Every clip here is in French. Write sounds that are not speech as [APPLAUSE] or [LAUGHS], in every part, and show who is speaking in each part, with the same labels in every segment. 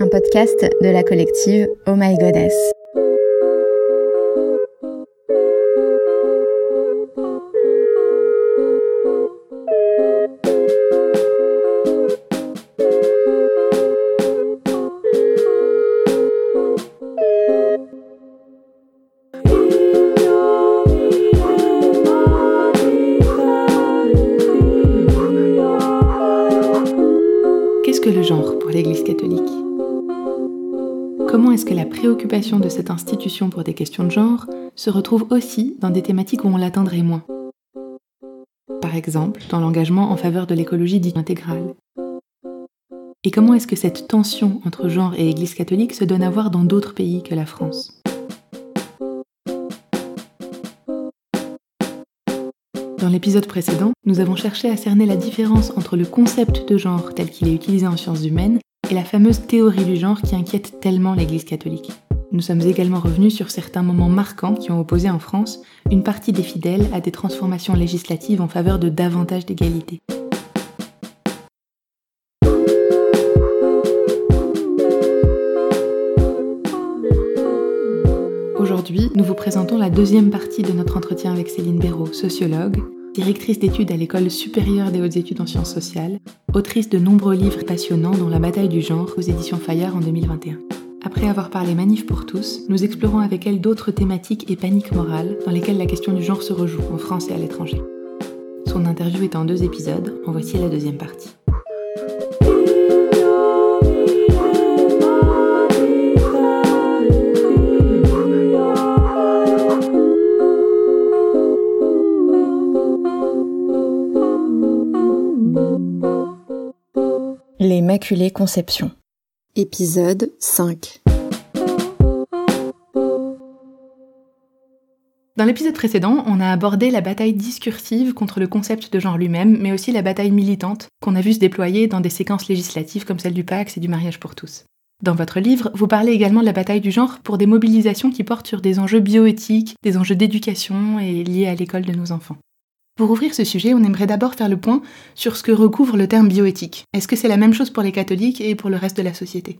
Speaker 1: un podcast de la collective Oh My Goddess.
Speaker 2: De cette institution pour des questions de genre se retrouve aussi dans des thématiques où on l'attendrait moins Par exemple, dans l'engagement en faveur de l'écologie dite intégrale. Et comment est-ce que cette tension entre genre et Église catholique se donne à voir dans d'autres pays que la France? Dans l'épisode précédent, nous avons cherché à cerner la différence entre le concept de genre tel qu'il est utilisé en sciences humaines et la fameuse théorie du genre qui inquiète tellement l'Église catholique. Nous sommes également revenus sur certains moments marquants qui ont opposé en France une partie des fidèles à des transformations législatives en faveur de davantage d'égalité. Aujourd'hui, nous vous présentons la deuxième partie de notre entretien avec Céline Béraud, sociologue, directrice d'études à l'École supérieure des hautes études en sciences sociales, autrice de nombreux livres passionnants dont La bataille du genre aux éditions Fayard en 2021. Après avoir parlé manif pour tous, nous explorons avec elle d'autres thématiques et paniques morales dans lesquelles la question du genre se rejoue en France et à l'étranger. Son interview est en deux épisodes, en voici la deuxième partie.
Speaker 1: L'Immaculée Conception. Épisode 5.
Speaker 2: Dans l'épisode précédent, on a abordé la bataille discursive contre le concept de genre lui-même, mais aussi la bataille militante qu'on a vu se déployer dans des séquences législatives comme celle du Pax et du mariage pour tous. Dans votre livre, vous parlez également de la bataille du genre pour des mobilisations qui portent sur des enjeux bioéthiques, des enjeux d'éducation et liés à l'école de nos enfants. Pour ouvrir ce sujet, on aimerait d'abord faire le point sur ce que recouvre le terme bioéthique. Est-ce que c'est la même chose pour les catholiques et pour le reste de la société?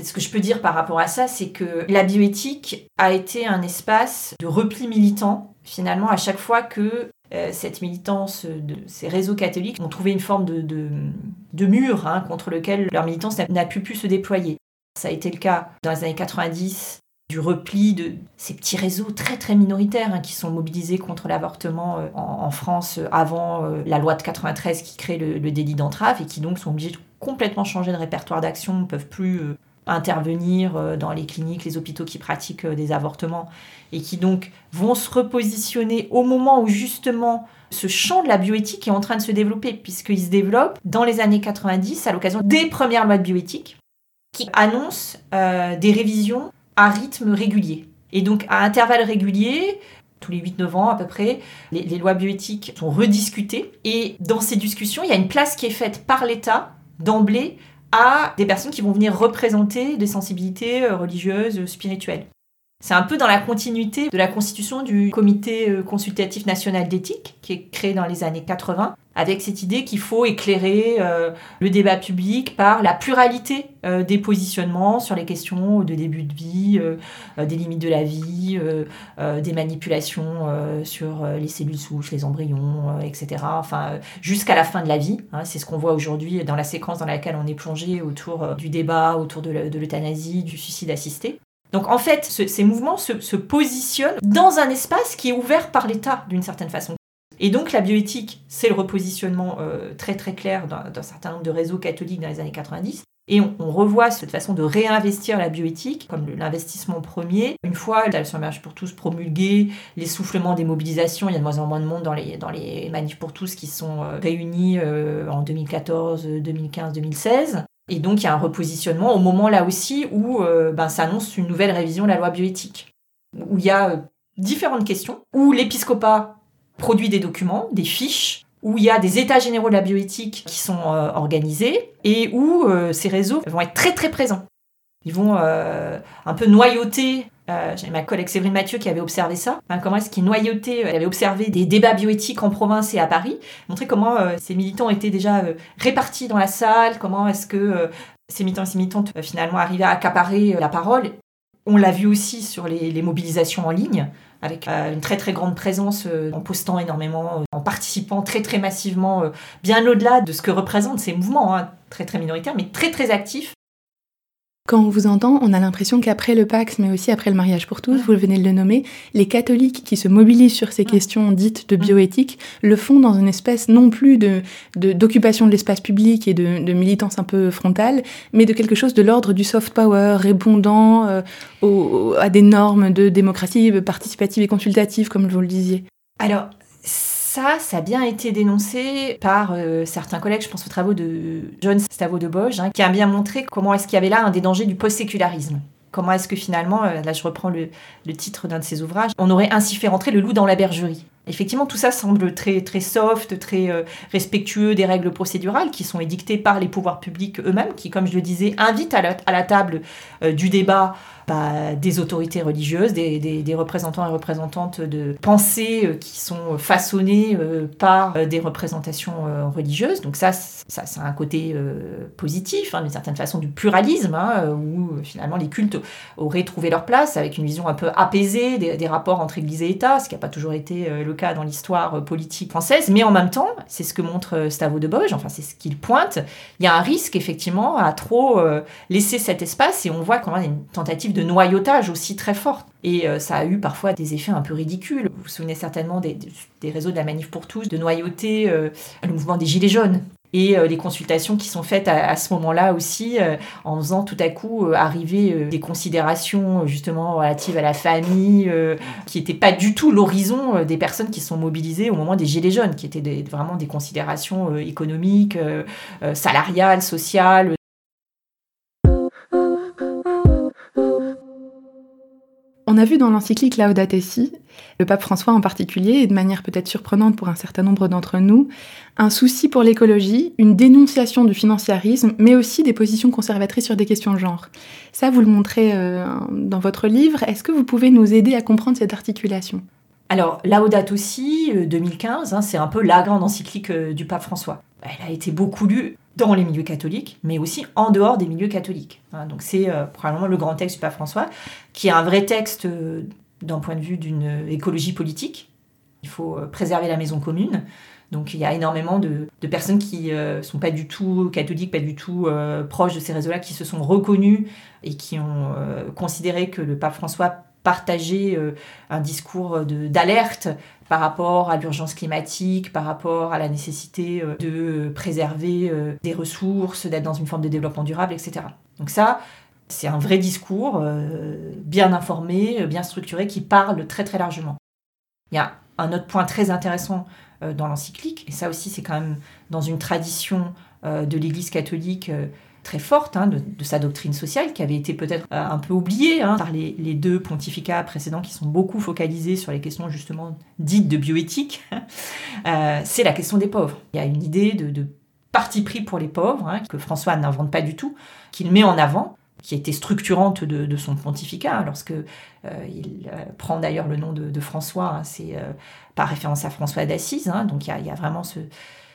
Speaker 3: Ce que je peux dire par rapport à ça, c'est que la bioéthique a été un espace de repli militant, finalement, à chaque fois que euh, cette militance ces réseaux catholiques ont trouvé une forme de, de, mur hein, contre lequel leur militance n'a plus pu se déployer. Ça a été le cas dans les années 90 du repli de ces petits réseaux très très minoritaires hein, qui sont mobilisés contre l'avortement euh, en, France euh, avant euh, la loi de 93 qui crée le, délit d'entrave et qui donc sont obligés de complètement changer de répertoire d'action, ne peuvent plus intervenir dans les cliniques, les hôpitaux qui pratiquent des avortements et qui donc vont se repositionner au moment où justement ce champ de la bioéthique est en train de se développer puisqu'il se développe dans les années 90 à l'occasion des premières lois de bioéthique qui annoncent des révisions à rythme régulier. Et donc à intervalles réguliers, tous les 8-9 ans à peu près, les, les, lois bioéthiques sont rediscutées. Et dans ces discussions, il y a une place qui est faite par l'État d'emblée à des personnes qui vont venir représenter des sensibilités euh, religieuses, spirituelles. C'est un peu dans la continuité de la constitution du Comité euh, consultatif national d'éthique, qui est créé dans les années 80, avec cette idée qu'il faut éclairer euh, le débat public par la pluralité euh, des positionnements sur les questions de début de vie, des limites de la vie, des manipulations sur les cellules souches, les embryons, etc. Enfin, jusqu'à la fin de la vie. Hein, c'est ce qu'on voit aujourd'hui dans la séquence dans laquelle on est plongé autour du débat, autour de l'euthanasie, du suicide assisté. Donc en fait, ces mouvements se, positionnent dans un espace qui est ouvert par l'État d'une certaine façon. Et donc la bioéthique, c'est le repositionnement euh, très très clair d'un certain nombre de réseaux catholiques dans les années 90. Et on, revoit cette façon de réinvestir la bioéthique comme l'investissement premier. Une fois la sur mariage pour tous promulguée, l'essoufflement des mobilisations, il y a de moins en moins de monde dans les, dans manifs pour tous qui sont euh, réunis euh, en 2014, 2015, 2016. Et donc il y a un repositionnement au moment là aussi où ben, s'annonce une nouvelle révision de la loi bioéthique, où il y a différentes questions, où l'épiscopat produit des documents, des fiches, où il y a des états généraux de la bioéthique qui sont euh, organisés et où ces réseaux vont être très très présents. Ils vont un peu noyauter euh, J'avais ma collègue Séverine Mathieu qui avait observé ça. comment est-ce qu'il noyautait Elle avait observé des débats bioéthiques en province et à Paris, montrer comment euh, ces militants étaient déjà euh, répartis dans la salle, comment est-ce que ces militants et ces militantes finalement arrivaient à accaparer la parole. On l'a vu aussi sur les, mobilisations en ligne, avec une très très grande présence en postant énormément, en participant très très massivement, bien au-delà de ce que représentent ces mouvements, hein, très très minoritaires, mais très très actifs
Speaker 2: quand on vous entend, on a l'impression qu'après le Pax, mais aussi après le mariage pour tous, vous venez de le nommer, les catholiques qui se mobilisent sur ces questions dites de bioéthique le font dans une espèce non plus de d'occupation de, l'espace public et de, de, militance un peu frontale, mais de quelque chose de l'ordre du soft power, répondant euh, à des normes de démocratie participative et consultative, comme vous le disiez.
Speaker 3: Alors, ça, ça a bien été dénoncé par euh, certains collègues, je pense aux travaux de John Stavo de Boge, hein, qui a bien montré comment est-ce qu'il y avait là un des dangers du post-sécularisme. Comment est-ce que finalement, euh, là je reprends le, titre d'un de ses ouvrages, on aurait ainsi fait rentrer le loup dans la bergerie. Effectivement, tout ça semble très, très soft, très euh, respectueux des règles procédurales qui sont édictées par les pouvoirs publics eux-mêmes, qui, comme je le disais, invitent à la, table du débat des autorités religieuses, des, représentants et représentantes de pensées euh, qui sont façonnées euh, par euh, des représentations religieuses. Donc ça, ça, c'est un côté positif, hein, d'une certaine façon, du pluralisme, hein, où finalement les cultes auraient trouvé leur place avec une vision un peu apaisée des, rapports entre Église et État, ce qui n'a pas toujours été le cas dans l'histoire politique française. Mais en même temps, c'est ce que montre Stavo de Boge, enfin c'est ce qu'il pointe, il y a un risque effectivement à trop laisser cet espace et on voit quand même une tentative de de noyautage aussi très forte. Et euh, ça a eu parfois des effets un peu ridicules. Vous vous souvenez certainement des, réseaux de la Manif pour tous, de noyauter euh, le mouvement des Gilets jaunes. Et euh, les consultations qui sont faites à, ce moment-là aussi, en faisant tout à coup arriver des considérations justement relatives à la famille, qui n'étaient pas du tout l'horizon des personnes qui sont mobilisées au moment des Gilets jaunes, qui étaient vraiment des considérations économiques, salariales, sociales,
Speaker 2: On a vu dans l'encyclique Laudato Si, le pape François en particulier, et de manière peut-être surprenante pour un certain nombre d'entre nous, un souci pour l'écologie, une dénonciation du financiarisme, mais aussi des positions conservatrices sur des questions de genre. Ça, vous le montrez euh, dans votre livre. Est-ce que vous pouvez nous aider à comprendre cette articulation?
Speaker 3: Alors, Laudato Si, 2015, hein, c'est un peu la grande encyclique euh, du pape François. Elle a été beaucoup lue dans les milieux catholiques, mais aussi en dehors des milieux catholiques. Hein. donc c'est euh, probablement le grand texte du pape François, qui est un vrai texte euh, d'un point de vue d'une écologie politique. Il faut euh, préserver la maison commune. Donc il y a énormément de, personnes qui ne sont pas du tout catholiques, pas du tout proches de ces réseaux-là, qui se sont reconnus et qui ont considéré que le pape François partageait un discours d'alerte par rapport à l'urgence climatique, par rapport à la nécessité euh, de préserver euh, des ressources, d'être dans une forme de développement durable, etc. Donc ça, c'est un vrai discours euh, bien informé, bien structuré, qui parle très très largement. Il y a un autre point très intéressant dans l'encyclique, et ça aussi c'est quand même dans une tradition de l'Église catholique très forte hein, de, sa doctrine sociale, qui avait été peut-être euh, un peu oubliée hein, par les, deux pontificats précédents qui sont beaucoup focalisés sur les questions justement dites de bioéthique, [LAUGHS] euh, c'est la question des pauvres. Il y a une idée de, parti pris pour les pauvres, hein, que François n'invente pas du tout, qu'il met en avant, qui était structurante de, son pontificat, lorsque euh, il prend d'ailleurs le nom de, François, c'est par référence à François d'Assise, donc il y, a, vraiment ce,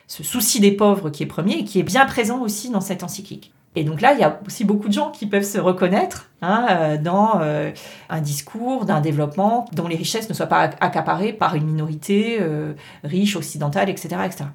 Speaker 3: ce souci des pauvres qui est premier et qui est bien présent aussi dans cette encyclique. Et donc là, il y a aussi beaucoup de gens qui peuvent se reconnaître hein, euh, dans euh, un discours d'un développement dont les richesses ne soient pas accaparées par une minorité euh, riche, occidentale, etc., etc.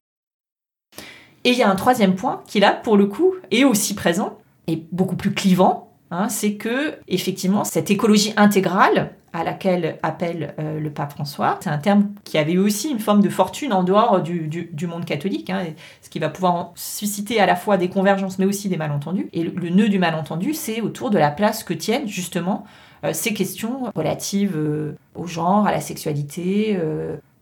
Speaker 3: Et il y a un troisième point qui, là, pour le coup, est aussi présent et beaucoup plus clivant, Hein, c'est que effectivement cette écologie intégrale à laquelle appelle euh, le pape François, c'est un terme qui avait aussi une forme de fortune en dehors du, monde catholique, hein, ce qui va pouvoir susciter à la fois des convergences mais aussi des malentendus. Et le, nœud du malentendu, c'est autour de la place que tiennent justement euh, ces questions relatives euh, au genre, à la sexualité,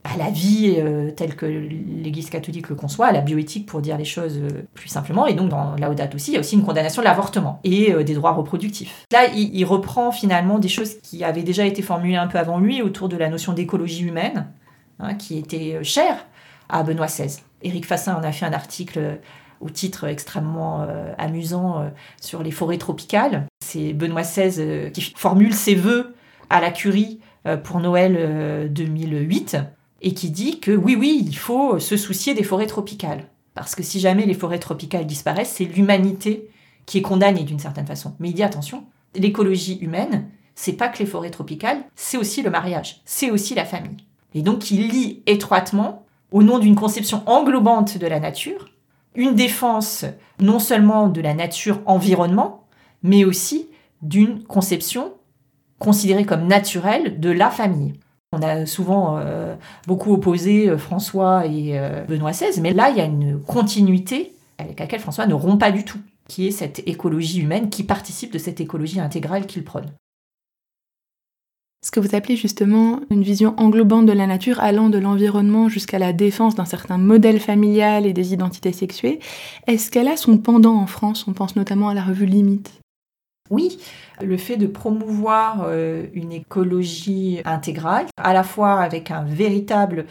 Speaker 3: à la vie euh, telle que l'Église catholique le conçoit, à la bioéthique pour dire les choses euh, plus simplement. Et donc dans Laudato aussi, il y a aussi une condamnation de l'avortement et euh, des droits reproductifs. Là, il, reprend finalement des choses qui avaient déjà été formulées un peu avant lui autour de la notion d'écologie humaine, hein, qui était chère à Benoît XVI. Éric Fassin en a fait un article au titre extrêmement amusant sur les forêts tropicales. C'est Benoît XVI qui formule ses vœux à la curie pour Noël 2008 et qui dit que oui, oui, il faut se soucier des forêts tropicales. Parce que si jamais les forêts tropicales disparaissent, c'est l'humanité qui est condamné d'une certaine façon. Mais il dit attention, l'écologie humaine, c'est pas que les forêts tropicales, c'est aussi le mariage, c'est aussi la famille. Et donc il lie étroitement, au nom d'une conception englobante de la nature, une défense non seulement de la nature environnement, mais aussi d'une conception considérée comme naturelle de la famille. On a souvent euh, beaucoup opposé euh, François et euh, Benoît XVI, mais là, il y a une continuité avec laquelle François ne rompt pas du tout, qui est cette écologie humaine qui participe de cette écologie intégrale qu'il prône.
Speaker 2: Ce que vous appelez justement une vision englobante de la nature allant de l'environnement jusqu'à la défense d'un certain modèle familial et des identités sexuées, est-ce qu'elle a son pendant en France? On pense notamment à la revue Limite.
Speaker 3: Oui, le fait de promouvoir euh, une écologie intégrale, à la fois avec un véritable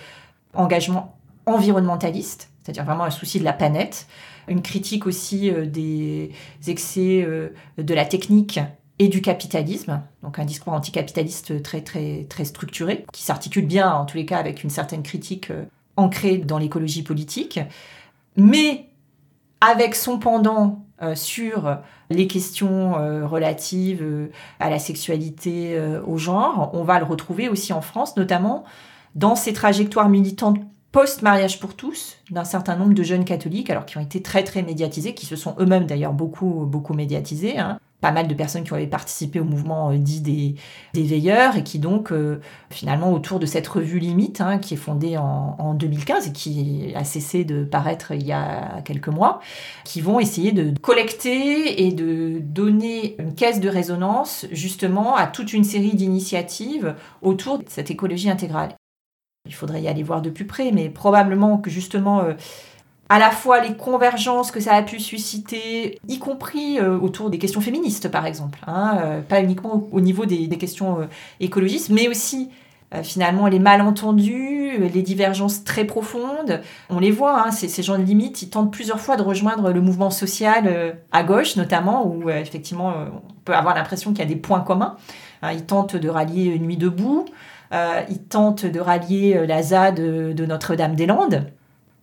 Speaker 3: engagement environnementaliste, c'est-à-dire vraiment un souci de la planète, une critique aussi euh, des excès euh, de la technique et du capitalisme, donc un discours anticapitaliste très très très structuré, qui s'articule bien en tous les cas avec une certaine critique ancrée dans l'écologie politique, mais avec son pendant euh, sur les questions euh, relatives à la sexualité, au genre, on va le retrouver aussi en France, notamment dans ces trajectoires militantes post-mariage pour tous d'un certain nombre de jeunes catholiques, alors qui ont été très très médiatisés, qui se sont eux-mêmes d'ailleurs beaucoup beaucoup médiatisés, hein, pas mal de personnes qui avaient participé au mouvement euh, dit des, veilleurs et qui donc euh, finalement autour de cette revue Limite hein, qui est fondée en, en, 2015 et qui a cessé de paraître il y a quelques mois, qui vont essayer de collecter et de donner une caisse de résonance justement à toute une série d'initiatives autour de cette écologie intégrale. Il faudrait y aller voir de plus près, mais probablement que justement euh, à la fois les convergences que ça a pu susciter, y compris euh, autour des questions féministes, par exemple, hein, euh, pas uniquement au, niveau des, questions euh, écologistes, mais aussi finalement les malentendus, les divergences très profondes. On les voit, hein, ces, gens de limite, ils tentent plusieurs fois de rejoindre le mouvement social à gauche, notamment, où effectivement on peut avoir l'impression qu'il y a des points communs. Hein, ils tentent de rallier Nuit debout, ils tentent de rallier la ZAD de Notre-Dame-des-Landes.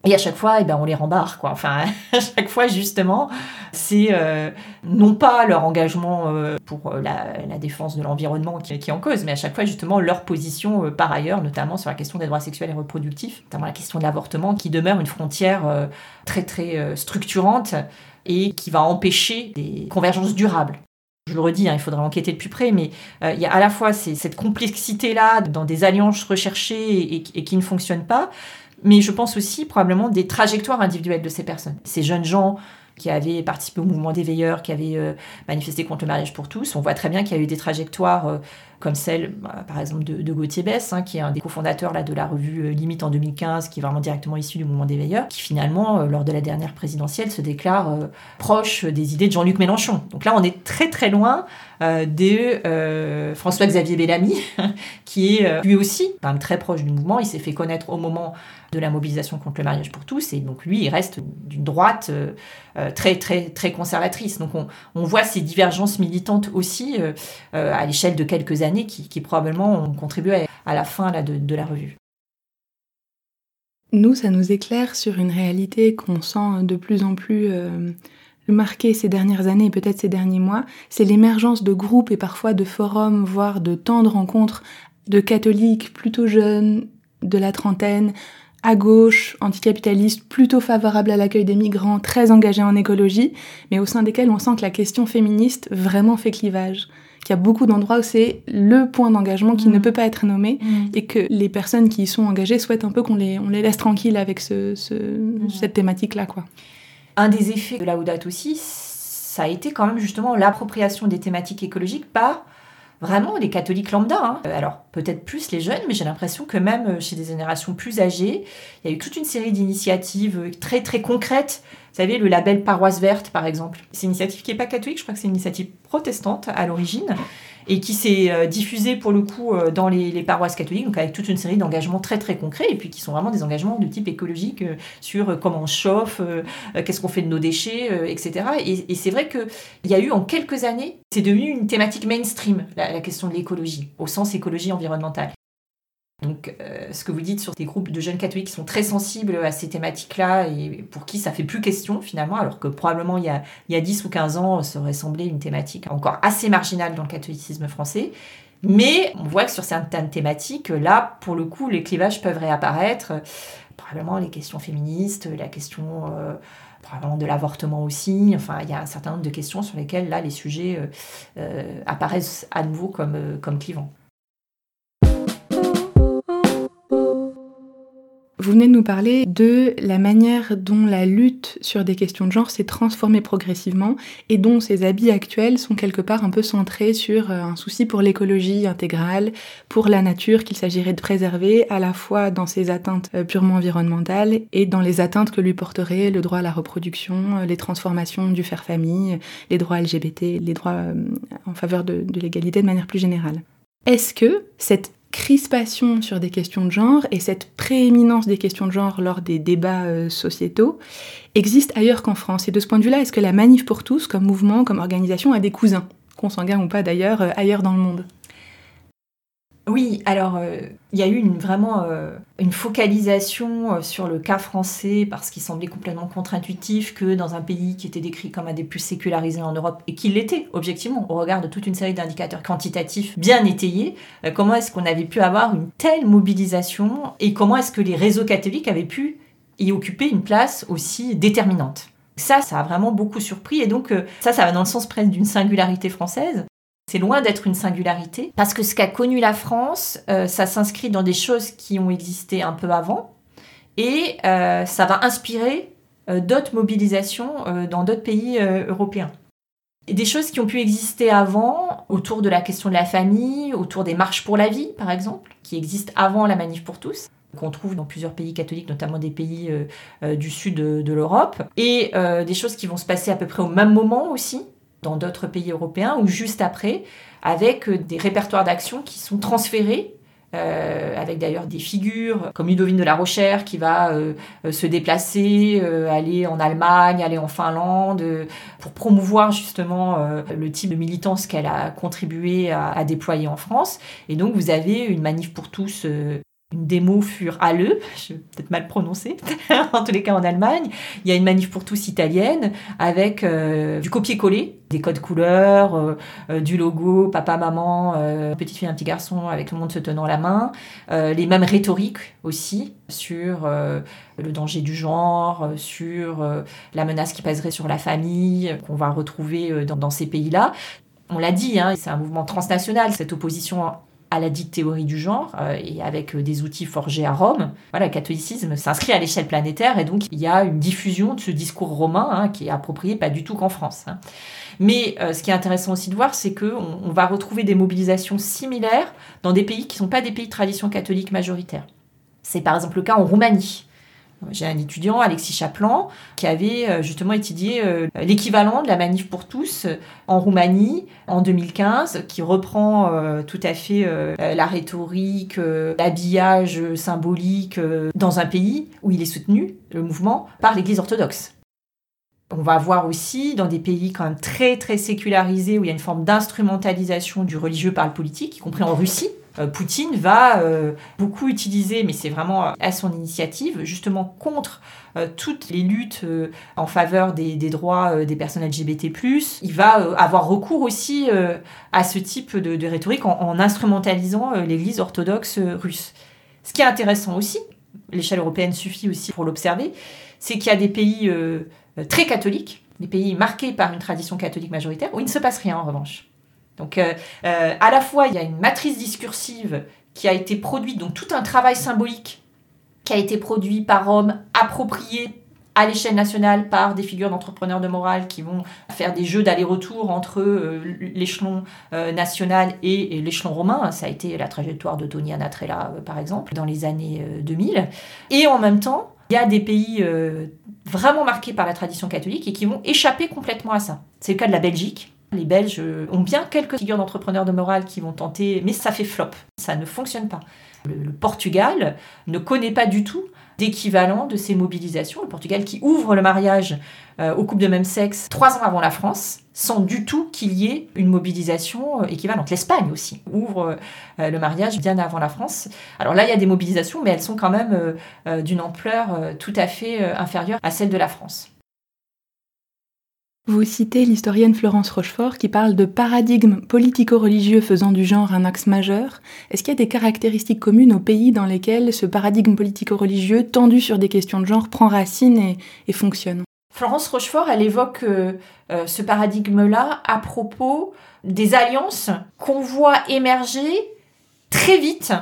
Speaker 3: Et à chaque fois, eh ben, on les rembarre, quoi. Enfin, [LAUGHS] à chaque fois, justement, c'est euh, non pas leur engagement euh, pour euh, la, défense de l'environnement qui, est en cause, mais à chaque fois, justement, leur position par ailleurs, notamment sur la question des droits sexuels et reproductifs, notamment la question de l'avortement, qui demeure une frontière très, très structurante et qui va empêcher des convergences durables. Je le redis, hein, il faudra enquêter de plus près, mais il y a à la fois cette complexité-là dans des alliances recherchées et, et qui ne fonctionnent pas, mais je pense aussi probablement des trajectoires individuelles de ces personnes. Ces jeunes gens qui avaient participé au mouvement des veilleurs, qui avaient euh, manifesté contre le mariage pour tous, on voit très bien qu'il y a eu des trajectoires euh, comme celle, bah, par exemple, de, Gauthier Bess, hein, qui est un des cofondateurs là, de la revue euh, Limite en 2015, qui est vraiment directement issu du mouvement des veilleurs, qui finalement, lors de la dernière présidentielle, se déclare proche des idées de Jean-Luc Mélenchon. Donc là, on est très très loin de François-Xavier Bellamy, [LAUGHS] qui est lui aussi quand même très proche du mouvement. Il s'est fait connaître au moment de la mobilisation contre le mariage pour tous. Et donc lui, il reste d'une droite euh, euh, très, très, très conservatrice. Donc on, voit ces divergences militantes aussi euh, à l'échelle de quelques années qui, probablement ont contribué à, la fin là, de, la revue.
Speaker 2: Nous, ça nous éclaire sur une réalité qu'on sent de plus en plus marquée ces dernières années et peut-être ces derniers mois, c'est l'émergence de groupes et parfois de forums, voire de temps de rencontres de catholiques plutôt jeunes, de la trentaine, à gauche, anticapitaliste, plutôt favorable à l'accueil des migrants, très engagé en écologie, mais au sein desquels on sent que la question féministe vraiment fait clivage. Qu'il y a beaucoup d'endroits où c'est le point d'engagement qui ne mm. peut pas être nommé mm. et que les personnes qui y sont engagées souhaitent un peu qu'on les, on les laisse tranquilles avec ce, ce, cette thématique-là. quoi.
Speaker 3: Un des effets de la Laudato aussi, ça a été quand même justement l'appropriation des thématiques écologiques par vraiment les catholiques lambda. Hein. Euh, alors peut-être plus les jeunes, mais j'ai l'impression que même euh, chez des générations plus âgées, il y a eu toute une série d'initiatives euh, très très concrètes. Vous savez, le label Paroisse Verte, par exemple. C'est une initiative qui n'est pas catholique, je crois que c'est une initiative protestante à l'origine, et qui s'est euh, diffusée pour le coup euh, dans les, paroisses catholiques, donc avec toute une série d'engagements très très concrets, et puis qui sont vraiment des engagements de type écologique euh, sur comment on chauffe, qu'est-ce qu'on fait de nos déchets, etc. Et, c'est vrai qu'il y a eu en quelques années, c'est devenu une thématique mainstream, la, la question de l'écologie, au sens écologie environnementale. Donc, euh, ce que vous dites sur des groupes de jeunes catholiques qui sont très sensibles à ces thématiques-là et pour qui ça fait plus question finalement, alors que probablement il y a, il y a 10 ou 15 ans, ça aurait semblé une thématique encore assez marginale dans le catholicisme français. Mais on voit que sur certaines thématiques, là, pour le coup, les clivages peuvent réapparaître. Probablement les questions féministes, la question euh, probablement de l'avortement aussi. Enfin, il y a un certain nombre de questions sur lesquelles, là, les sujets euh, apparaissent à nouveau comme, comme clivants.
Speaker 2: Vous venez de nous parler de la manière dont la lutte sur des questions de genre s'est transformée progressivement et dont ces habits actuels sont quelque part un peu centrés sur euh, un souci pour l'écologie intégrale, pour la nature qu'il s'agirait de préserver à la fois dans ses atteintes euh, purement environnementales et dans les atteintes que lui porterait le droit à la reproduction, euh, les transformations du faire famille, les droits LGBT, les droits en faveur de, de l'égalité de manière plus générale. Est-ce que cette crispation sur des questions de genre et cette prééminence des questions de genre lors des débats euh, sociétaux existe ailleurs qu'en France. Et de ce point de vue-là, est-ce que la Manif pour tous, comme mouvement, comme organisation, a des cousins, consanguins ou pas d'ailleurs, euh, ailleurs dans le monde?
Speaker 3: Oui, alors euh, il y a eu une, vraiment euh, une focalisation euh, sur le cas français parce qu'il semblait complètement contre-intuitif que dans un pays qui était décrit comme un des plus sécularisés en Europe et qui l'était objectivement au regard de toute une série d'indicateurs quantitatifs bien étayés, comment est-ce qu'on avait pu avoir une telle mobilisation et comment est-ce que les réseaux catholiques avaient pu y occuper une place aussi déterminante? Ça, ça a vraiment beaucoup surpris et donc ça, ça va dans le sens presque d'une singularité française. C'est loin d'être une singularité, parce que ce qu'a connu la France, euh, ça s'inscrit dans des choses qui ont existé un peu avant, et euh, ça va inspirer euh, d'autres mobilisations dans d'autres pays européens. Et des choses qui ont pu exister avant, autour de la question de la famille, autour des marches pour la vie, par exemple, qui existent avant la manif pour tous qu'on trouve dans plusieurs pays catholiques, notamment des pays du sud de l'Europe, et des choses qui vont se passer à peu près au même moment aussi, dans d'autres pays européens ou juste après, avec euh, des répertoires d'actions qui sont transférés euh, avec d'ailleurs des figures comme Ludovine de la Rochère qui va euh, se déplacer, aller en Allemagne, aller en Finlande, pour promouvoir justement le type de militance qu'elle a contribué à, à, déployer en France. Et donc vous avez une manif pour tous une démo furent le, [LAUGHS] je vais peut-être mal prononcer, [LAUGHS] en tous les cas en Allemagne. Il y a une manif pour tous italienne avec euh, du copier-coller, des codes couleurs, euh, euh, du logo, papa, maman, petite fille, un petit garçon, avec le monde se tenant la main. les mêmes rhétoriques aussi sur le danger du genre, sur la menace qui pèserait sur la famille, qu'on va retrouver dans, ces pays-là. On l'a dit, hein, c'est un mouvement transnational, cette opposition à la dite théorie du genre euh, et avec euh, des outils forgés à Rome. Voilà, le catholicisme s'inscrit à l'échelle planétaire et donc il y a une diffusion de ce discours romain hein, qui est approprié pas du tout qu'en France. Hein. Mais euh, ce qui est intéressant aussi de voir, c'est qu'on on va retrouver des mobilisations similaires dans des pays qui ne sont pas des pays de tradition catholique majoritaire. C'est par exemple le cas en Roumanie. J'ai un étudiant, Alexis Chaplan, qui avait euh, justement étudié euh, l'équivalent de la manif pour tous euh, en Roumanie en 2015, qui reprend tout à fait la rhétorique, l'habillage symbolique dans un pays où il est soutenu, le mouvement, par l'Église orthodoxe. On va voir aussi dans des pays quand même très très sécularisés où il y a une forme d'instrumentalisation du religieux par le politique, y compris en Russie, euh, Poutine va euh, beaucoup utiliser, mais c'est vraiment à son initiative, justement contre euh, toutes les luttes en faveur des, droits des personnes LGBT+. Il va avoir recours aussi à ce type de, rhétorique en, instrumentalisant l'Église orthodoxe russe. Ce qui est intéressant aussi, l'échelle européenne suffit aussi pour l'observer, c'est qu'il y a des pays très catholiques, des pays marqués par une tradition catholique majoritaire, où il ne se passe rien en revanche. Donc, euh, euh, à la fois, il y a une matrice discursive qui a été produite, donc tout un travail symbolique qui a été produit par Rome, approprié à l'échelle nationale par des figures d'entrepreneurs de morale qui vont faire des jeux d'aller-retour entre euh, l'échelon national et, l'échelon romain. Ça a été la trajectoire de Tony Anatrella, par exemple, dans les années 2000. Et en même temps, il y a des pays vraiment marqués par la tradition catholique et qui vont échapper complètement à ça. C'est le cas de la Belgique, les Belges ont bien quelques figures d'entrepreneurs de morale qui vont tenter, mais ça fait flop, ça ne fonctionne pas. Le, Portugal ne connaît pas du tout d'équivalent de ces mobilisations. Le Portugal qui ouvre le mariage euh, aux couples de même sexe trois ans avant la France, sans du tout qu'il y ait une mobilisation euh, équivalente. L'Espagne aussi ouvre euh, le mariage bien avant la France. Alors là, il y a des mobilisations, mais elles sont quand même d'une ampleur tout à fait inférieure à celle de la France.
Speaker 2: Vous citez l'historienne Florence Rochefort qui parle de paradigme politico-religieux faisant du genre un axe majeur. Est-ce qu'il y a des caractéristiques communes aux pays dans lesquels ce paradigme politico-religieux tendu sur des questions de genre prend racine et fonctionne?
Speaker 3: Florence Rochefort, elle évoque euh, euh, ce paradigme-là à propos des alliances qu'on voit émerger très vite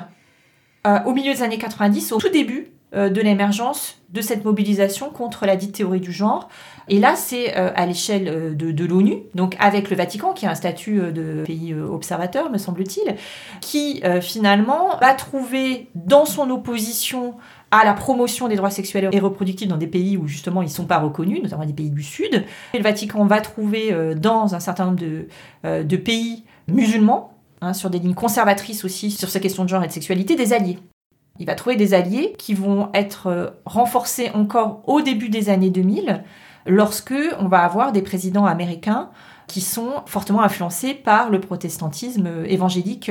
Speaker 3: euh, au milieu des années 90, au tout début de l'émergence de cette mobilisation contre la dite théorie du genre. Et là, c'est à l'échelle de, de l'ONU, donc avec le Vatican, qui a un statut de pays observateur, me semble-t-il, qui finalement va trouver dans son opposition à la promotion des droits sexuels et reproductifs dans des pays où justement ils ne sont pas reconnus, notamment des pays du Sud. Et le Vatican va trouver euh, dans un certain nombre de, euh, de pays musulmans, hein, sur des lignes conservatrices aussi, sur ces questions de genre et de sexualité, des alliés. Il va trouver des alliés qui vont être euh, renforcés encore au début des années 2000, lorsque on va avoir des présidents américains qui sont fortement influencés par le protestantisme évangélique,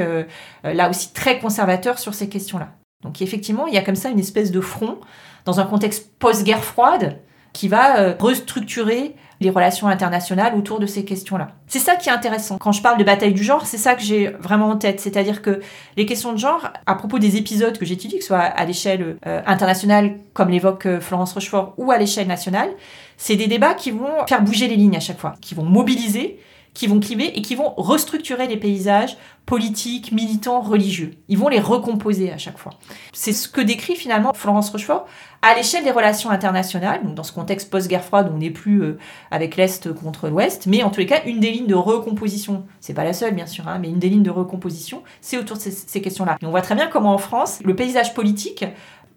Speaker 3: là aussi très conservateur sur ces questions-là. Donc effectivement, il y a comme ça une espèce de front dans un contexte post-guerre froide qui va euh, restructurer les relations internationales autour de ces questions-là. C'est ça qui est intéressant. Quand je parle de bataille du genre, c'est ça que j'ai vraiment en tête. C'est-à-dire que les questions de genre, à propos des épisodes que j'étudie, que ce soit à l'échelle euh, internationale, comme l'évoque euh, Florence Rochefort, ou à l'échelle nationale, c'est des débats qui vont faire bouger les lignes à chaque fois, qui vont mobiliser qui vont cliver et qui vont restructurer les paysages politiques, militants, religieux. Ils vont les recomposer à chaque fois. C'est ce que décrit finalement Florence Rochefort à l'échelle des relations internationales, donc dans ce contexte post-guerre froide on n'est plus euh, avec l'Est contre l'Ouest, mais en tous les cas, une des lignes de recomposition, c'est pas la seule bien sûr, hein, mais une des lignes de recomposition, c'est autour de ces, ces questions-là. Et on voit très bien comment en France, le paysage politique,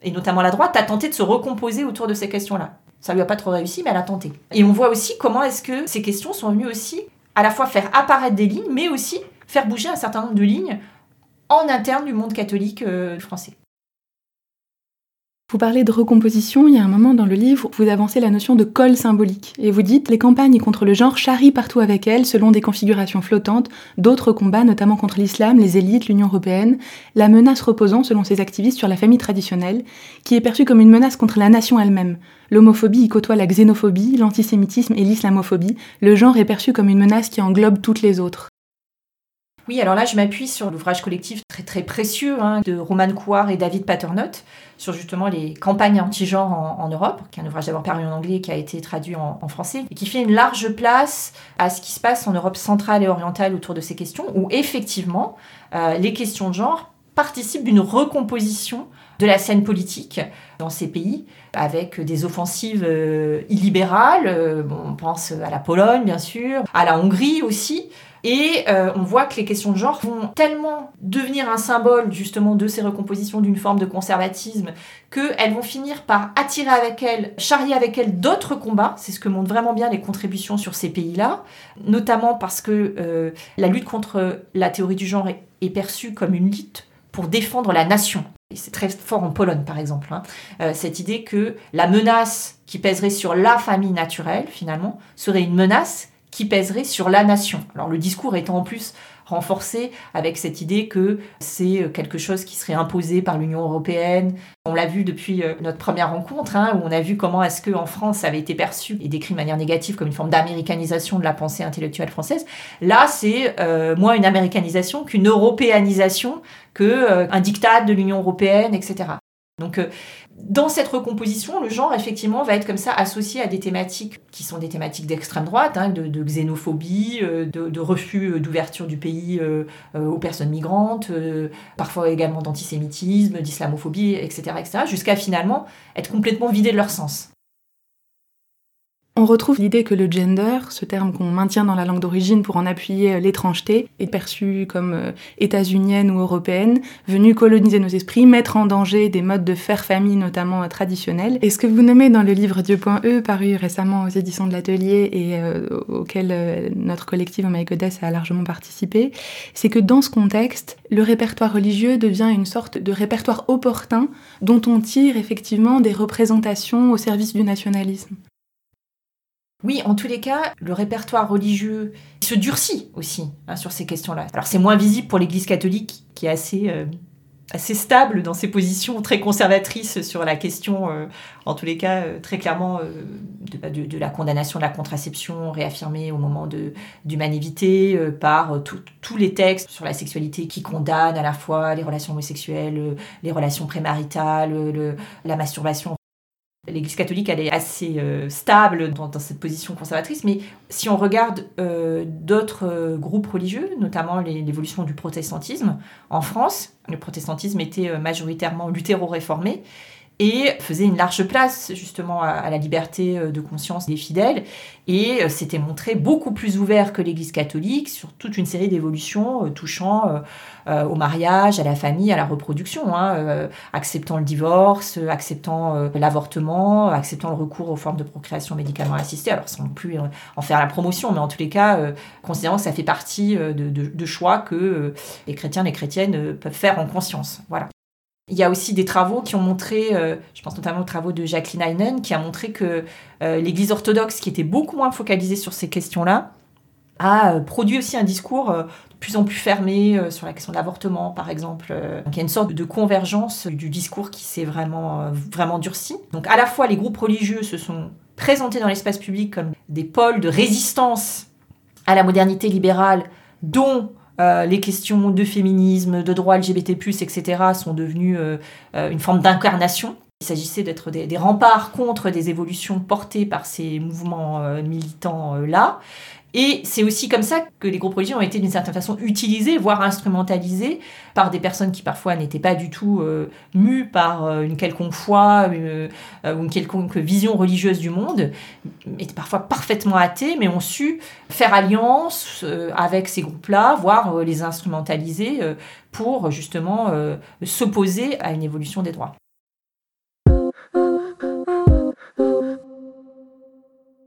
Speaker 3: et notamment la droite, a tenté de se recomposer autour de ces questions-là. Ça lui a pas trop réussi, mais elle a tenté. Et on voit aussi comment est-ce que ces questions sont venues aussi à la fois faire apparaître des lignes, mais aussi faire bouger un certain nombre de lignes en interne du monde catholique euh, français.
Speaker 2: Vous parlez de recomposition, il y a un moment dans le livre, vous avancez la notion de col symbolique, et vous dites les campagnes contre le genre charrient partout avec elles, selon des configurations flottantes, d'autres combats, notamment contre l'islam, les élites, l'Union européenne, la menace reposant, selon ces activistes, sur la famille traditionnelle, qui est perçue comme une menace contre la nation elle-même. L'homophobie y côtoie la xénophobie, l'antisémitisme et l'islamophobie, le genre est perçu comme une menace qui englobe toutes les autres.
Speaker 3: Oui, alors là, je m'appuie sur l'ouvrage collectif très très précieux hein, de Roman Couard et David Paternotte sur justement les campagnes anti-genre en, Europe, qui est un ouvrage d'abord paru en anglais qui a été traduit en, français et qui fait une large place à ce qui se passe en Europe centrale et orientale autour de ces questions, où effectivement euh, les questions de genre participent d'une recomposition de la scène politique dans ces pays, avec des offensives euh, illibérales. Euh, on pense à la Pologne, bien sûr, à la Hongrie aussi, et euh, on voit que les questions de genre vont tellement devenir un symbole justement de ces recompositions d'une forme de conservatisme qu'elles vont finir par attirer avec elles, charrier avec elles d'autres combats. C'est ce que montrent vraiment bien les contributions sur ces pays-là, notamment parce que euh, la lutte contre la théorie du genre est, perçue comme une lutte pour défendre la nation. C'est très fort en Pologne, par exemple, hein. euh, cette idée que la menace qui pèserait sur la famille naturelle, finalement, serait une menace qui pèserait sur la nation. Alors le discours étant en plus renforcé avec cette idée que c'est quelque chose qui serait imposé par l'Union européenne. On l'a vu depuis euh, notre première rencontre, hein, où on a vu comment est-ce qu'en France ça avait été perçu et décrit de manière négative comme une forme d'américanisation de la pensée intellectuelle française. Là, c'est euh, moins une américanisation qu'une européanisation, qu'un euh, diktat de l'Union européenne, etc. Donc dans cette recomposition, le genre, effectivement, va être comme ça associé à des thématiques qui sont des thématiques d'extrême droite, hein, de, xénophobie, euh, de, refus euh, d'ouverture du pays euh, aux personnes migrantes, parfois également d'antisémitisme, d'islamophobie, etc., etc., jusqu'à finalement être complètement vidé de leur sens.
Speaker 2: On retrouve l'idée que le gender, ce terme qu'on maintient dans la langue d'origine pour en appuyer euh, l'étrangeté, est perçu comme euh, états-unienne ou européenne, venue coloniser nos esprits, mettre en danger des modes de faire famille notamment euh, traditionnels. Et ce que vous nommez dans le livre Dieu.e, paru récemment aux éditions de l'Atelier et auquel notre collectif Oh My Goddess a largement participé, c'est que dans ce contexte, le répertoire religieux devient une sorte de répertoire opportun dont on tire effectivement des représentations au service du nationalisme.
Speaker 3: Oui, en tous les cas, le répertoire religieux se durcit aussi hein, sur ces questions-là. Alors c'est moins visible pour l'Église catholique qui est assez euh, assez stable dans ses positions très conservatrices sur la question, euh, en tous les cas euh, très clairement euh, bah, de, la condamnation de la contraception réaffirmée au moment de d'humanité par tous les textes sur la sexualité qui condamnent à la fois les relations homosexuelles, les relations prémaritales, le, la masturbation. L'Église catholique, est assez euh, stable dans, cette position conservatrice, mais si on regarde euh, d'autres euh, groupes religieux, notamment l'évolution du protestantisme en France, le protestantisme était majoritairement luthéro-réformé, et faisait une large place justement à, la liberté euh, de conscience des fidèles et euh, s'était montré beaucoup plus ouvert que l'Église catholique sur toute une série d'évolutions euh, touchant au mariage, à la famille, à la reproduction, hein, acceptant le divorce, acceptant l'avortement, acceptant le recours aux formes de procréation médicalement assistée, alors sans plus en faire la promotion, mais en tous les cas, considérant que ça fait partie de, de choix que les chrétiens, les chrétiennes peuvent faire en conscience. Voilà. Il y a aussi des travaux qui ont montré, euh, je pense notamment aux travaux de Jacqueline Heinen, qui a montré que euh, l'Église orthodoxe, qui était beaucoup moins focalisée sur ces questions-là, a euh, produit aussi un discours de plus en plus fermé sur la question de l'avortement, par exemple. Donc il y a une sorte de convergence du discours qui s'est vraiment, vraiment durci. Donc à la fois, les groupes religieux se sont présentés dans l'espace public comme des pôles de résistance à la modernité libérale, dont euh, les questions de féminisme, de droits LGBT+, etc. sont devenues euh, euh, une forme d'incarnation. Il s'agissait d'être des, remparts contre des évolutions portées par ces mouvements militants-là. Et c'est aussi comme ça que les groupes religieux ont été d'une certaine façon utilisés, voire instrumentalisés par des personnes qui parfois n'étaient pas du tout euh, mues par euh, une quelconque foi euh, ou une quelconque vision religieuse du monde, étaient parfois parfaitement athées, mais ont su faire alliance avec ces groupes-là, voire les instrumentaliser pour justement s'opposer à une évolution des droits.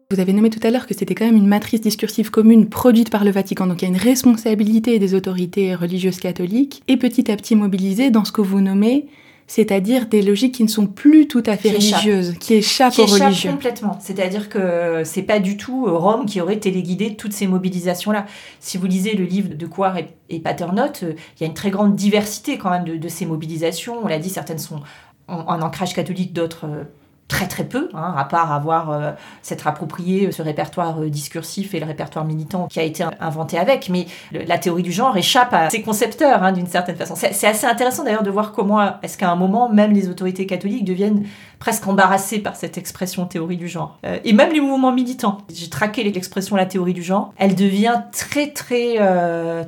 Speaker 2: Vous avez nommé tout à l'heure que c'était quand même une matrice discursive commune produite par le Vatican, donc il y a une responsabilité des autorités religieuses catholiques, et petit à petit mobilisée dans ce que vous nommez c'est-à-dire des logiques qui ne sont plus tout à fait religieuses, qui échappent
Speaker 3: qui
Speaker 2: aux religieux.
Speaker 3: complètement. C'est-à-dire que c'est pas du tout euh, Rome qui aurait téléguidé toutes ces mobilisations-là. Si vous lisez le livre de Couard et, Paternotte, euh, il y a une très grande diversité quand même de, ces mobilisations. On l'a dit, certaines sont en ancrage catholique, d'autres euh, très très peu, hein, à part avoir euh, s'être approprié ce répertoire euh, discursif et le répertoire militant qui a été inventé avec. Mais la théorie du genre échappe à ses concepteurs hein, d'une certaine façon. C'est assez intéressant d'ailleurs de voir comment est-ce qu'à un moment même les autorités catholiques deviennent presque embarrassées par cette expression théorie du genre. Euh, et même les mouvements militants. J'ai traqué l'expression la théorie du genre. Elle devient très très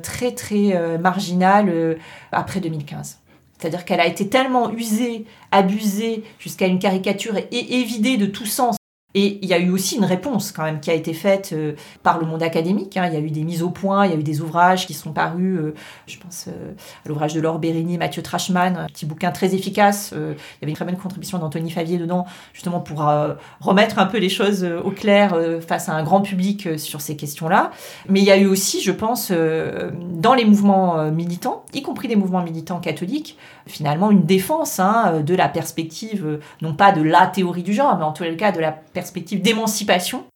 Speaker 3: très très, très marginale après 2015. C'est-à-dire qu'elle a été tellement usée, abusée, jusqu'à une caricature et évidée de tout sens et il y a eu aussi une réponse quand même qui a été faite euh, par le monde académique. Hein. Il y a eu des mises au point, il y a eu des ouvrages qui sont parus, euh, je pense euh, à l'ouvrage de Laure Bérigny, Mathieu Trashman, un petit bouquin très efficace. il y avait une très bonne contribution d'Anthony Favier dedans, justement pour remettre un peu les choses au clair face à un grand public sur ces questions-là. Mais il y a eu aussi, je pense, dans les mouvements militants, y compris des mouvements militants catholiques, finalement une défense hein, de la perspective, non pas de la théorie du genre, mais en les cas de la perspective perspective d'émancipation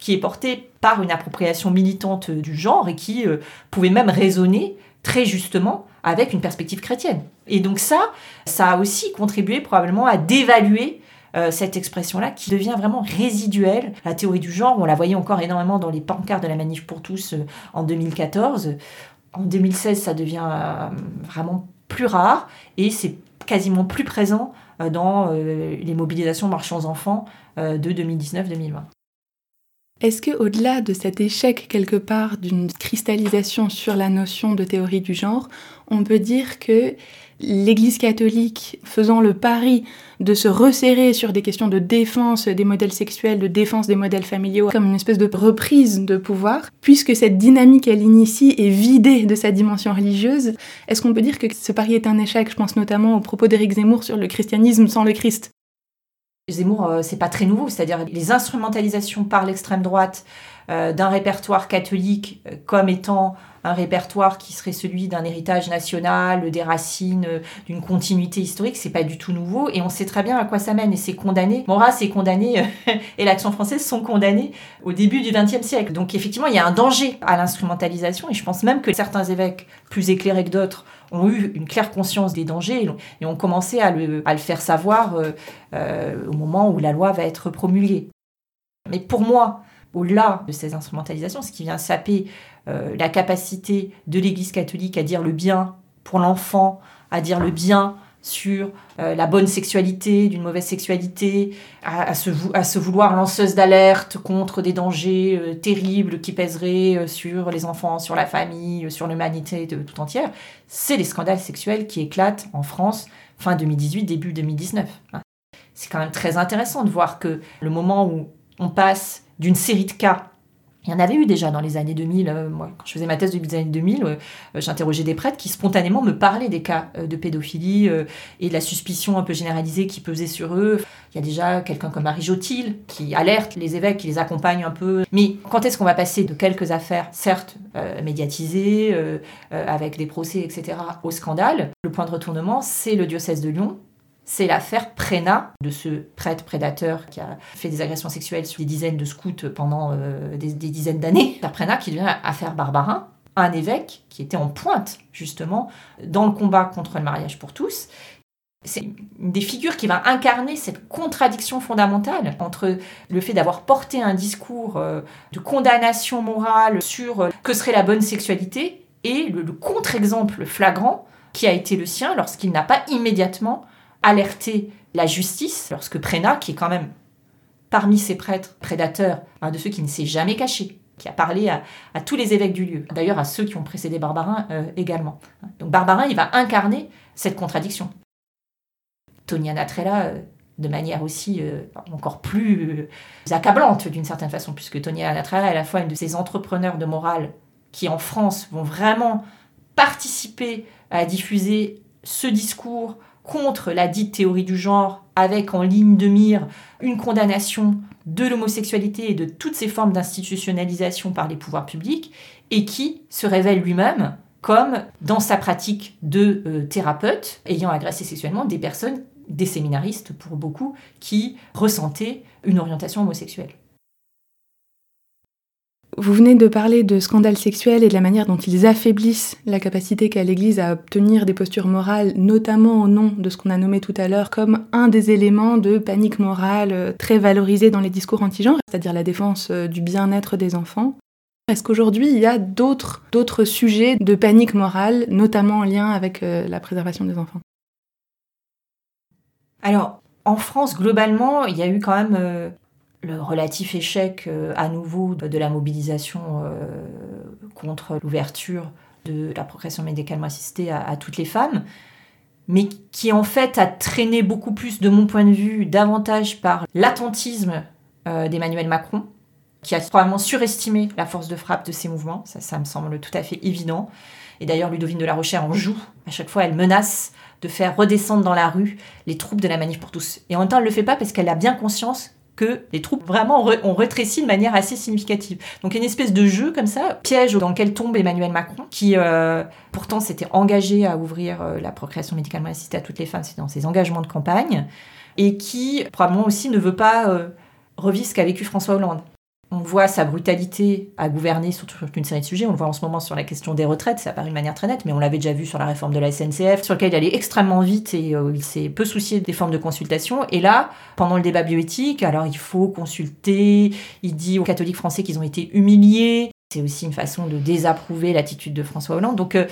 Speaker 3: qui est portée par une appropriation militante du genre et qui euh, pouvait même résonner très justement avec une perspective chrétienne. Et donc ça, ça a aussi contribué probablement à dévaluer euh, cette expression-là qui devient vraiment résiduelle. La théorie du genre, on la voyait encore énormément dans les pancartes de la Manif pour tous euh, en 2014. En 2016, ça devient vraiment plus rare et c'est quasiment plus présent dans les mobilisations marchands enfants euh, de 2019-2020.
Speaker 2: Est-ce que au-delà de cet échec quelque part d'une cristallisation sur la notion de théorie du genre, on peut dire que l'Église catholique faisant le pari de se resserrer sur des questions de défense des modèles sexuels, de défense des modèles familiaux, comme une espèce de reprise de pouvoir, puisque cette dynamique elle initie est vidée de sa dimension religieuse, est-ce qu'on peut dire que ce pari est un échec? Je pense notamment au propos d'Éric Zemmour sur le christianisme sans le Christ.
Speaker 3: Zemmour, euh, c'est pas très nouveau, c'est-à-dire les instrumentalisations par l'extrême droite euh, d'un répertoire catholique euh, comme étant un répertoire qui serait celui d'un héritage national, des racines, d'une continuité historique. C'est pas du tout nouveau et on sait très bien à quoi ça mène et c'est condamné. Maurras est condamné [LAUGHS] et l'Action française sont condamnés au début du XXe siècle. Donc effectivement, il y a un danger à l'instrumentalisation et je pense même que certains évêques plus éclairés que d'autres ont eu une claire conscience des dangers et ont commencé à le, faire savoir euh, euh, au moment où la loi va être promulguée. Mais pour moi, au-delà de ces instrumentalisations, ce qui vient saper euh, la capacité de l'Église catholique à dire le bien pour l'enfant, à dire le bien sur euh, la bonne sexualité, d'une mauvaise sexualité, à, se, vouloir lanceuse d'alerte contre des dangers euh, terribles qui pèseraient sur les enfants, sur la famille, sur l'humanité tout entière, c'est les scandales sexuels qui éclatent en France fin 2018, début 2019. C'est quand même très intéressant de voir que le moment où on passe d'une série de cas. Il y en avait eu déjà dans les années 2000. Euh, moi, quand je faisais ma thèse depuis les années 2000, euh, j'interrogeais des prêtres qui spontanément me parlaient des cas euh, de pédophilie et de la suspicion un peu généralisée qui pesait sur eux. Il y a déjà quelqu'un comme Marie Jotil qui alerte les évêques, qui les accompagne un peu. Mais quand est-ce qu'on va passer de quelques affaires, certes médiatisées, avec des procès, etc., au scandale? Le point de retournement, c'est le diocèse de Lyon c'est l'affaire Prena, de ce prêtre prédateur qui a fait des agressions sexuelles sur des dizaines de scouts pendant euh, des, dizaines d'années. L'affaire Prena qui devient affaire Barbarin, un évêque qui était en pointe, justement, dans le combat contre le mariage pour tous. C'est une des figures qui va incarner cette contradiction fondamentale entre le fait d'avoir porté un discours euh, de condamnation morale sur euh, que serait la bonne sexualité et le contre-exemple flagrant qui a été le sien lorsqu'il n'a pas immédiatement alerter la justice lorsque Prénat, qui est quand même parmi ces prêtres prédateurs, un de ceux qui ne s'est jamais caché, qui a parlé à, tous les évêques du lieu, d'ailleurs à ceux qui ont précédé Barbarin euh, également. Donc Barbarin, il va incarner cette contradiction. Tony Anatrella, euh, de manière aussi euh, encore plus accablante d'une certaine façon, puisque Tony Anatrella est à la fois une de ces entrepreneurs de morale qui en France vont vraiment participer à diffuser ce discours contre la dite théorie du genre, avec en ligne de mire une condamnation de l'homosexualité et de toutes ces formes d'institutionnalisation par les pouvoirs publics, et qui se révèle lui-même comme, dans sa pratique de euh, thérapeute, ayant agressé sexuellement des personnes, des séminaristes pour beaucoup, qui ressentaient une orientation homosexuelle.
Speaker 2: Vous venez de parler de scandales sexuels et de la manière dont ils affaiblissent la capacité qu'a l'Église à obtenir des postures morales, notamment au nom de ce qu'on a nommé tout à l'heure comme un des éléments de panique morale euh, très valorisé dans les discours anti-genre, c'est-à-dire la défense euh, du bien-être des enfants. Est-ce qu'aujourd'hui il y a d'autres, d'autres sujets de panique morale, notamment en lien avec euh, la préservation des enfants?
Speaker 3: Alors, en France, globalement, il y a eu quand même le relatif échec euh, à nouveau de, la mobilisation euh, contre l'ouverture de la procréation médicalement assistée à, toutes les femmes, mais qui en fait a traîné beaucoup plus, de mon point de vue, davantage par l'attentisme euh, d'Emmanuel Macron, qui a probablement surestimé la force de frappe de ces mouvements, ça, ça me semble tout à fait évident. Et d'ailleurs, Ludovine de la Rochère en joue. À chaque fois, elle menace de faire redescendre dans la rue les troupes de la manif pour tous. Et en temps, elle ne le fait pas parce qu'elle a bien conscience que les troupes vraiment ont rétréci de manière assez significative. Donc une espèce de jeu comme ça, piège dans lequel tombe Emmanuel Macron, qui euh, pourtant s'était engagé à ouvrir euh, la procréation médicalement assistée à toutes les femmes, c'est dans ses engagements de campagne, et qui probablement aussi ne veut pas euh, revivre ce qu'a vécu François Hollande. On voit sa brutalité à gouverner sur toute une série de sujets. On le voit en ce moment sur la question des retraites, ça apparaît de manière très nette, mais on l'avait déjà vu sur la réforme de la SNCF, sur lequel il allait extrêmement vite et euh, il s'est peu soucié des formes de consultation. Et là, pendant le débat bioéthique, alors il faut consulter, il dit aux catholiques français qu'ils ont été humiliés. C'est aussi une façon de désapprouver l'attitude de François Hollande. Donc euh,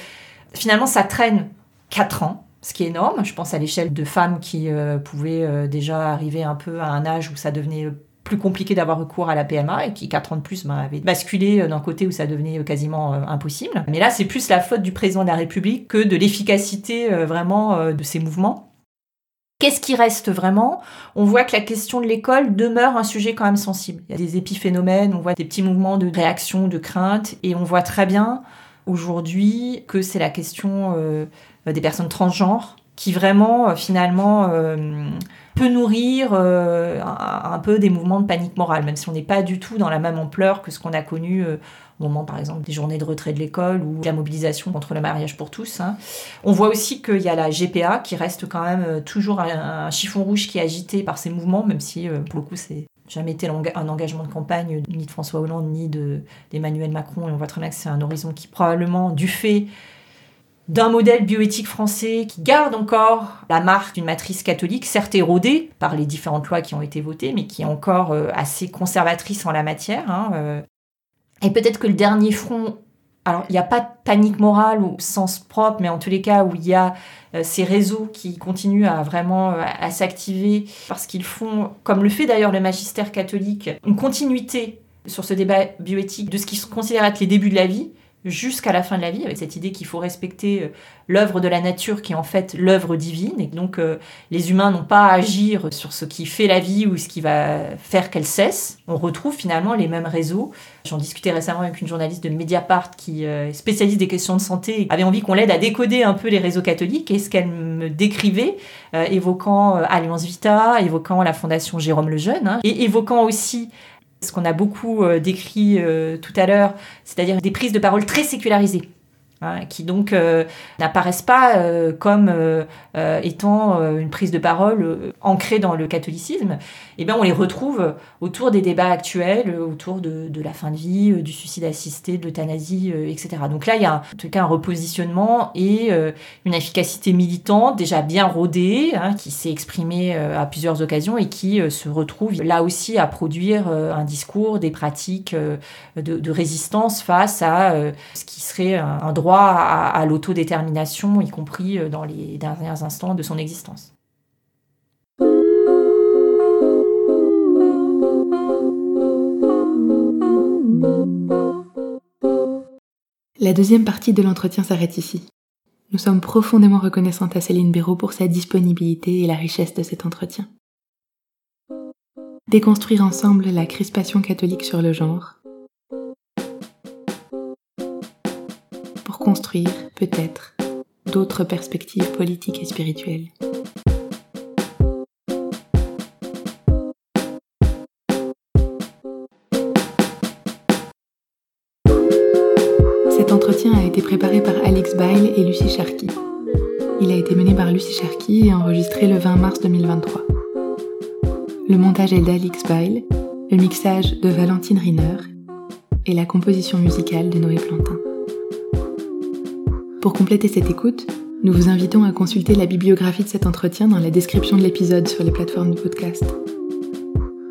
Speaker 3: finalement, ça traîne 4 ans ce qui est énorme. Je pense à l'échelle de femmes qui euh, pouvaient déjà arriver un peu à un âge où ça devenait plus compliqué d'avoir recours à la PMA et qui, quatre ans de plus, bah, avait basculé euh, d'un côté où ça devenait euh, quasiment euh, impossible. Mais là, c'est plus la faute du président de la République que de l'efficacité vraiment de ces mouvements. Qu'est-ce qui reste vraiment? On voit que la question de l'école demeure un sujet quand même sensible. Il y a des épiphénomènes, on voit des petits mouvements de réaction, de crainte, et on voit très bien aujourd'hui que c'est la question des personnes transgenres qui vraiment finalement peut nourrir un, peu des mouvements de panique morale, même si on n'est pas du tout dans la même ampleur que ce qu'on a connu au moment par exemple des journées de retrait de l'école ou la mobilisation contre le mariage pour tous. Hein. On voit aussi qu'il y a la GPA qui reste quand même toujours un, chiffon rouge qui est agité par ces mouvements, même si pour le coup c'est jamais été un engagement de campagne ni de François Hollande ni d'Emmanuel Macron. Et on voit très bien que c'est un horizon qui probablement, du fait d'un modèle bioéthique français qui garde encore la marque d'une matrice catholique, certes érodée par les différentes lois qui ont été votées, mais qui est encore euh, assez conservatrice en la matière. Hein, euh. Et peut-être que le dernier front alors, il n'y a pas de panique morale au sens propre, mais en tous les cas où il y a euh, ces réseaux qui continuent à vraiment à s'activer parce qu'ils font, comme le fait d'ailleurs le magistère catholique, une continuité sur ce débat bioéthique de ce qui se considère être les débuts de la vie, jusqu'à la fin de la vie, avec cette idée qu'il faut respecter euh, l'œuvre de la nature qui est en fait l'œuvre divine, et donc euh, les humains n'ont pas à agir sur ce qui fait la vie ou ce qui va faire qu'elle cesse. On retrouve finalement les mêmes réseaux. J'en discutais récemment avec une journaliste de Mediapart qui euh, spécialiste des questions de santé, avait envie qu'on l'aide à décoder un peu les réseaux catholiques, et ce qu'elle me décrivait, évoquant Alliance Vita, évoquant la Fondation Jérôme Lejeune, hein, et évoquant aussi ce qu'on a beaucoup euh, décrit euh, tout à l'heure, c'est-à-dire des prises de parole très sécularisées. Hein, qui donc euh, n'apparaissent pas euh, comme euh, étant une prise de parole ancrée dans le catholicisme, eh bien on les retrouve autour des débats actuels, autour de, la fin de vie, du suicide assisté, de l'euthanasie, etc. Donc là, il y a en tout cas un repositionnement et une efficacité militante déjà bien rodée, hein, qui s'est exprimée à plusieurs occasions et qui se retrouve là aussi à produire un discours, des pratiques de, résistance face à ce qui serait un droit à, l'autodétermination, y compris euh, dans les derniers instants de son existence.
Speaker 2: La deuxième partie de l'entretien s'arrête ici. Nous sommes profondément reconnaissantes à Céline Béraud pour sa disponibilité et la richesse de cet entretien. Déconstruire ensemble la crispation catholique sur le genre, construire, peut-être, d'autres perspectives politiques et spirituelles. Cet entretien a été préparé par Alex Bail et Lucie Charky. Il a été mené par Lucie Charky et enregistré le 20 mars 2023. Le montage est d'Alex Bail, le mixage de Valentine Riner et la composition musicale de Noé Plantin. Pour compléter cette écoute, nous vous invitons à consulter la bibliographie de cet entretien dans la description de l'épisode sur les plateformes de podcast.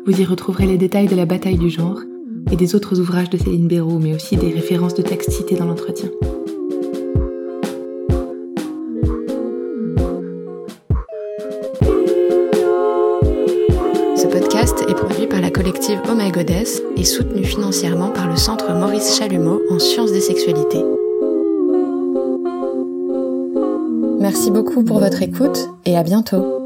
Speaker 2: Vous y retrouverez les détails de la bataille du genre et des autres ouvrages de Céline Béraud, mais aussi des références de textes cités dans l'entretien.
Speaker 1: Ce podcast est produit par la collective Oh My Goddess et soutenu financièrement par le Centre Maurice Chalumeau en sciences des sexualités. Merci beaucoup pour votre écoute et à bientôt.